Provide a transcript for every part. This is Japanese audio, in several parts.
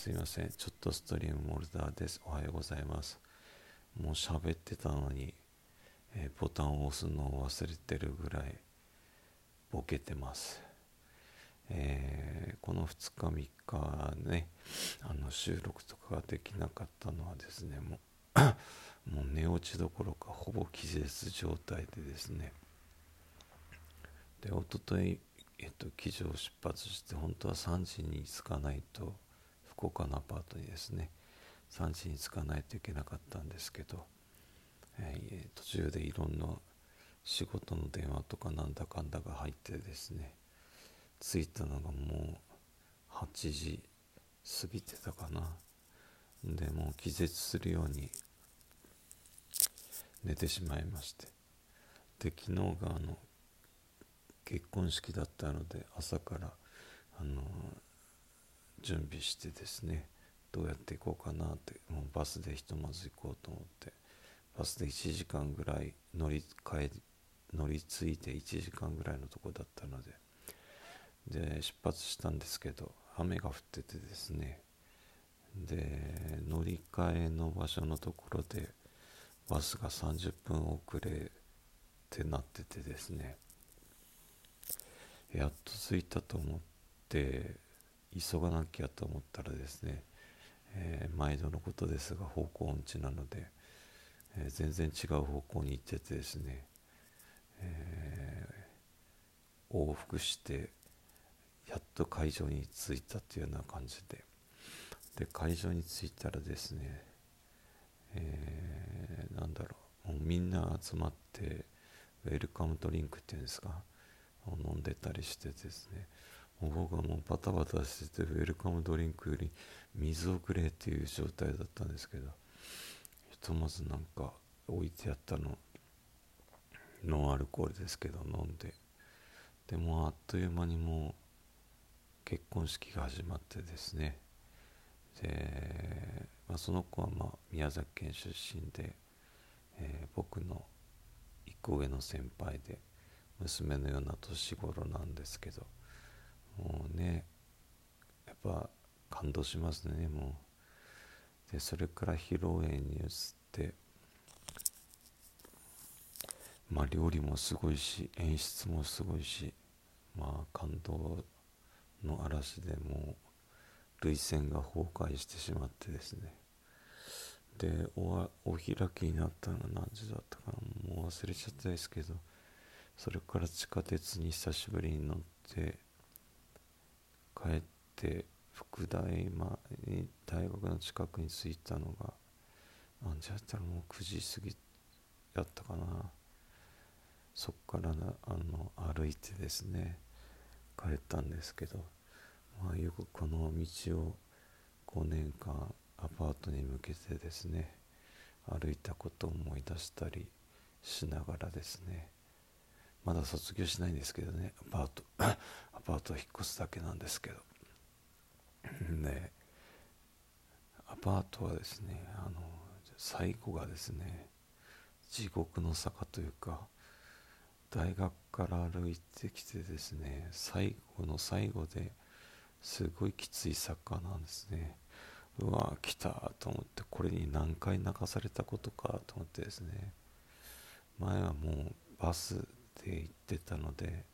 すいません。ちょっとストリームモルダーです。おはようございます。もう喋ってたのに、えー、ボタンを押すのを忘れてるぐらいボケてます。えー、この2日3日ねあの収録とかができなかったのはですねもう もう寝落ちどころかほぼ気絶状態でですね。で一昨日えっと機場を出発して本当は3時に着かないと福岡のアパートにですね。3時に着かないといけなかったんですけど、えー、途中でいろんな仕事の電話とかなんだかんだが入ってですね着いたのがもう8時過ぎてたかな。でもう気絶するように寝てしまいまして。で昨日があの結婚式だったので朝からあの準備してですねどうやって行こうかなってもうバスでひとまず行こうと思ってバスで1時間ぐらい乗り換え乗り継いで1時間ぐらいのとこだったのでで出発したんですけど雨が降っててですねで乗り換えの場所のところでバスが30分遅れってなっててですねやっと着いたと思って急がなきゃと思ったらですね、えー、毎度のことですが方向音痴なので、えー、全然違う方向に行っててですね、えー、往復してやっと会場に着いたというような感じで。で会場に着いたらですね、えー、なんだろうもうみんな集まってウェルカムドリンクっていうんですか飲んでたりしてですね僕はもうバタバタしててウェルカムドリンクより水をくれっていう状態だったんですけどひとまずなんか置いてあったのノンアルコールですけど飲んで。でもあっという間にもう結婚式が始まってですね。で、まあ、その子はまあ宮崎県出身で、えー、僕の1個上の先輩で娘のような年頃なんですけどもうねやっぱ感動しますねもう。でそれから披露宴に移ってまあ料理もすごいし演出もすごいしまあ感動の嵐でもう涙腺が崩壊してしまってですね。でおお開きになったのは何時だったかなもう忘れちゃったですけどそれから地下鉄に久しぶりに乗って帰って福大まに大学の近くに着いたのが何時やったらもう9時過ぎやったかな。そっからなあの歩いてですね帰ったんですけど、まあ、よくこの道を5年間アパートに向けてですね歩いたことを思い出したりしながらですねまだ卒業しないんですけどね。アパート アパート引っ越すだけなんですけど。でアパートはですねあの最後がですね地獄の坂というか大学から歩いてきてですね最後の最後ですごいきつい坂なんですね。うわ来たと思ってこれに何回泣かされたことかと思ってですね。前はもうバスで行ってたので、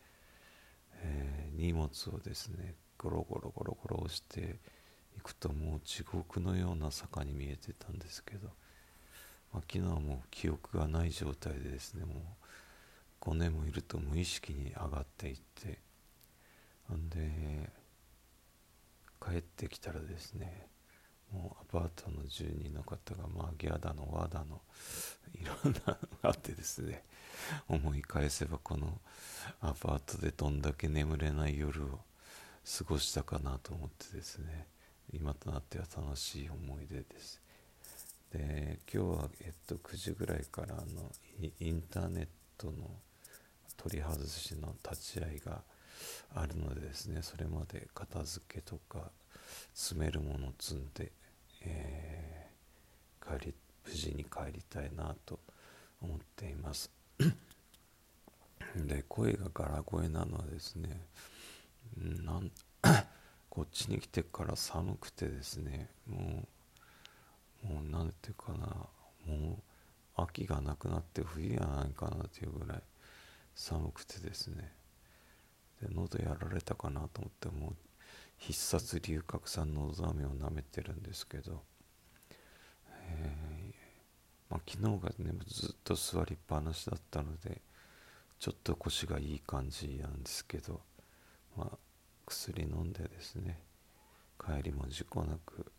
えー、荷物をですねゴロゴロゴロゴロ押していくともう地獄のような坂に見えてたんですけど、まあ、昨日はもう記憶がない状態でですねもう5年もいると無意識に上がっていってんで帰ってきたらですねもうアパートの住人の方がまあギャだのワだのいろんなのがあってですね思い返せばこのアパートでどんだけ眠れない夜を過ごしたかなと思ってですね今となっては楽しい思い出です。で今日は、えっと、9時ぐらいからあのインターネットの取り外しの立ち会いがあるのでですねそれまで片付けとか詰めるものを積んで、えー、帰り無事に帰りたいなと思っています。で声がガラ声なのはですねなん こっちに来てから寒くてですねもうもう何ていうかなもう秋がなくなって冬やないかなというぐらい寒くてですね。で喉やられたかなと思ってもう必殺龍角散のど飴を舐めてるんですけど、えー。まあ、昨日がねずっと座りっぱなしだったのでちょっと腰がいい感じなんですけど、まあ、薬飲んでですね帰りも事故なく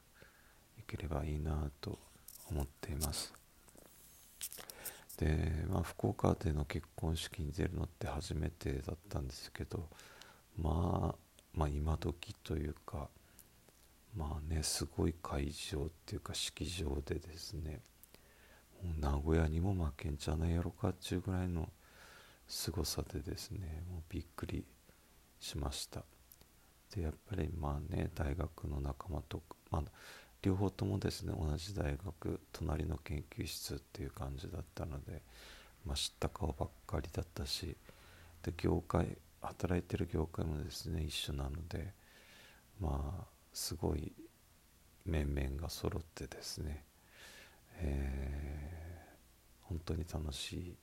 いければいいなと思っています。で、まあ、福岡での結婚式に出るのって初めてだったんですけど、まあ、まあ今時というかまあねすごい会場っていうか式場でですね名古屋にも負けんじゃないやろかっちゅうぐらいの凄さでですねもうびっくりしました。でやっぱりまあね大学の仲間とまあ両方ともですね同じ大学隣の研究室っていう感じだったので、まあ、知った顔ばっかりだったしで業界働いてる業界もですね一緒なのでまあすごい面々が揃ってですね、えー、本当に楽しい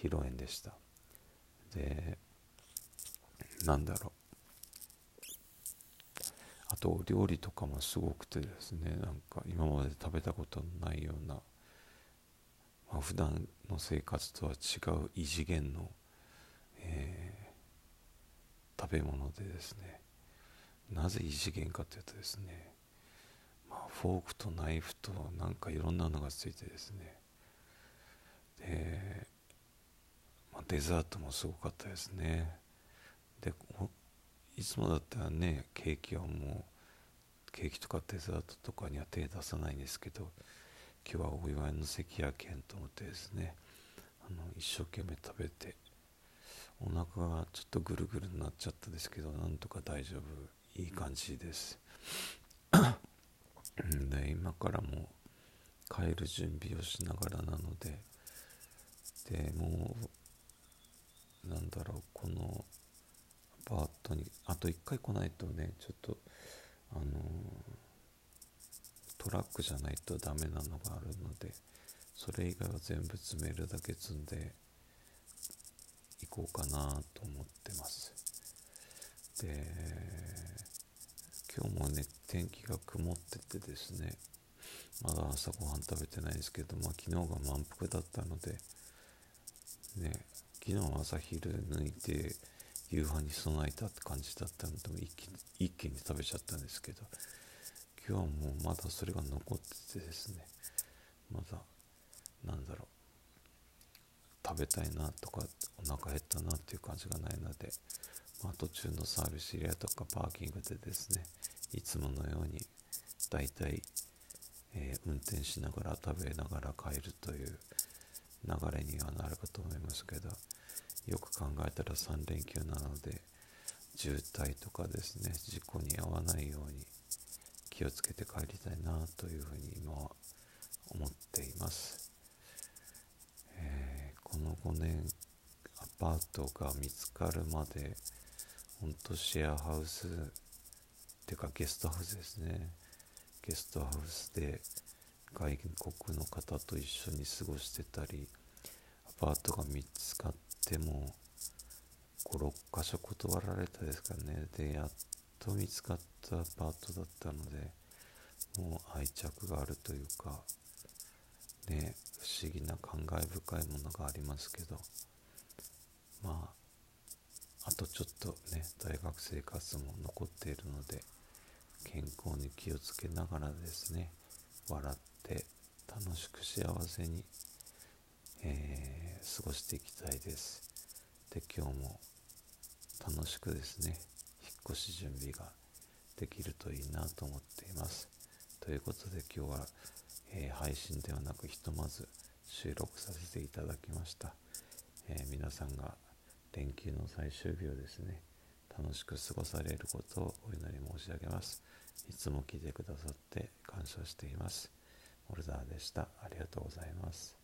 披露宴でした。でなんだろう。あとお料理とかもすごくてですねなんか今まで食べたことのないような、まあ、普段の生活とは違う異次元の、えー、食べ物でですねなぜ異次元かというとですね、まあ、フォークとナイフとなんかいろんなのがついてですねで、まあ、デザートもすごかったですね。でいつもだったらねケーキはもうケーキとかデザートとかには手出さないんですけど今日はお祝いの席やけんと思ってですねあの一生懸命食べてお腹がちょっとぐるぐるになっちゃったですけどなんとか大丈夫。いい感じですで今からも帰る準備をしながらなので。でもうなんだろうこのパートにあと1回来ないとねちょっとあのトラックじゃないとダメなのがあるのでそれ以外は全部詰めるだけ積んでいこうかなと思ってます。で今日もね天気が曇っててですねまだ朝ごはん食べてないですけど、まあ、昨日が満腹だったのでね昨日は朝昼抜いて夕飯に備えたって感じだったので一気一気に食べちゃったんですけど今日はもうまだそれが残っててですねまだなんだろう食べたいなとかお腹減ったなっていう感じがないので、まあ、途中のサービスエリアとかパーキングでですねいつものようにだいたい、え、運転しながら食べながら帰るという流れにはなるかと思いますけどよく考えたら3連休なので渋滞とかですね事故に遭わないように気をつけて帰りたいなというふうに今は思っています、えー、この5年パートが見つかるまで本当シェアハウスてかゲストハウスですね。ゲストハウスで外国の方と一緒に過ごしてたりアパートが見つかっても56箇所断られたですかね。でやっと見つかったパートだったのでもう愛着があるというかね不思議な感慨深いものがありますけど。まああとちょっとね大学生活も残っているので健康に気をつけながらですね笑って楽しく幸せにえー、過ごしていきたいです。で今日も楽しくですね引っ越し準備ができるといいなと思っています。ということで今日は、えー、配信ではなくひとまず収録させていただきました。えー、皆さんが連休の最終日をですね楽しく過ごされることをお祈り申し上げます。いつも聞いてくださって感謝しています。モルダーでした。ありがとうございます。